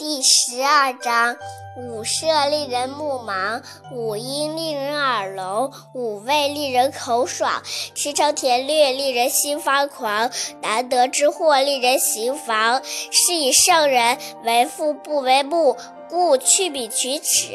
第十二章：五色令人目盲，五音令人耳聋，五味令人口爽，驰骋甜猎令人心发狂，难得之货令人行妨。是以圣人为父不为目，故去彼取此。